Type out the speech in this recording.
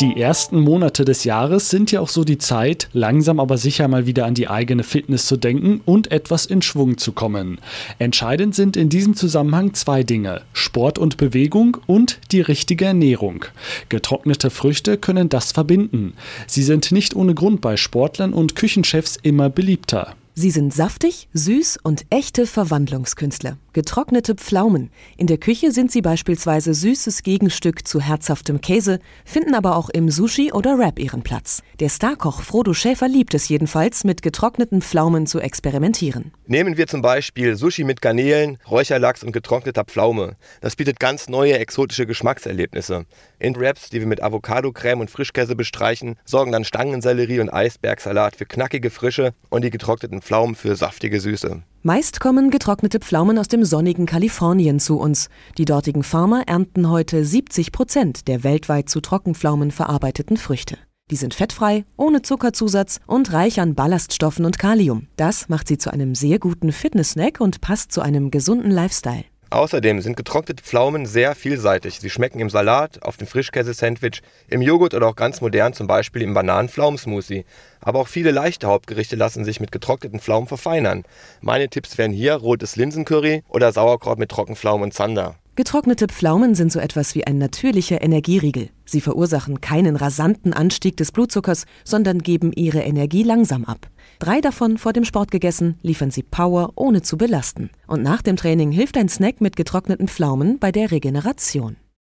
Die ersten Monate des Jahres sind ja auch so die Zeit, langsam aber sicher mal wieder an die eigene Fitness zu denken und etwas in Schwung zu kommen. Entscheidend sind in diesem Zusammenhang zwei Dinge: Sport und Bewegung und die richtige Ernährung. Getrocknete Früchte können das verbinden. Sie sind nicht ohne Grund bei Sportlern und Küchenchefs immer beliebter. Sie sind saftig, süß und echte Verwandlungskünstler. Getrocknete Pflaumen. In der Küche sind sie beispielsweise süßes Gegenstück zu herzhaftem Käse, finden aber auch im Sushi oder Wrap ihren Platz. Der Starkoch Frodo Schäfer liebt es jedenfalls, mit getrockneten Pflaumen zu experimentieren. Nehmen wir zum Beispiel Sushi mit Garnelen, Räucherlachs und getrockneter Pflaume. Das bietet ganz neue exotische Geschmackserlebnisse. In Wraps, die wir mit Avocado-Creme und Frischkäse bestreichen, sorgen dann Stangensellerie und Eisbergsalat für knackige Frische und die getrockneten Pflaumen für saftige Süße. Meist kommen getrocknete Pflaumen aus dem sonnigen Kalifornien zu uns. Die dortigen Farmer ernten heute 70 Prozent der weltweit zu Trockenpflaumen verarbeiteten Früchte. Die sind fettfrei, ohne Zuckerzusatz und reich an Ballaststoffen und Kalium. Das macht sie zu einem sehr guten Fitnesssnack und passt zu einem gesunden Lifestyle. Außerdem sind getrocknete Pflaumen sehr vielseitig. Sie schmecken im Salat, auf dem Frischkäse-Sandwich, im Joghurt oder auch ganz modern zum Beispiel im Bananen-Pflaumensmoothie. Aber auch viele leichte Hauptgerichte lassen sich mit getrockneten Pflaumen verfeinern. Meine Tipps wären hier rotes Linsencurry oder Sauerkraut mit Trockenpflaumen und Zander. Getrocknete Pflaumen sind so etwas wie ein natürlicher Energieriegel. Sie verursachen keinen rasanten Anstieg des Blutzuckers, sondern geben ihre Energie langsam ab. Drei davon vor dem Sport gegessen, liefern sie Power, ohne zu belasten. Und nach dem Training hilft ein Snack mit getrockneten Pflaumen bei der Regeneration.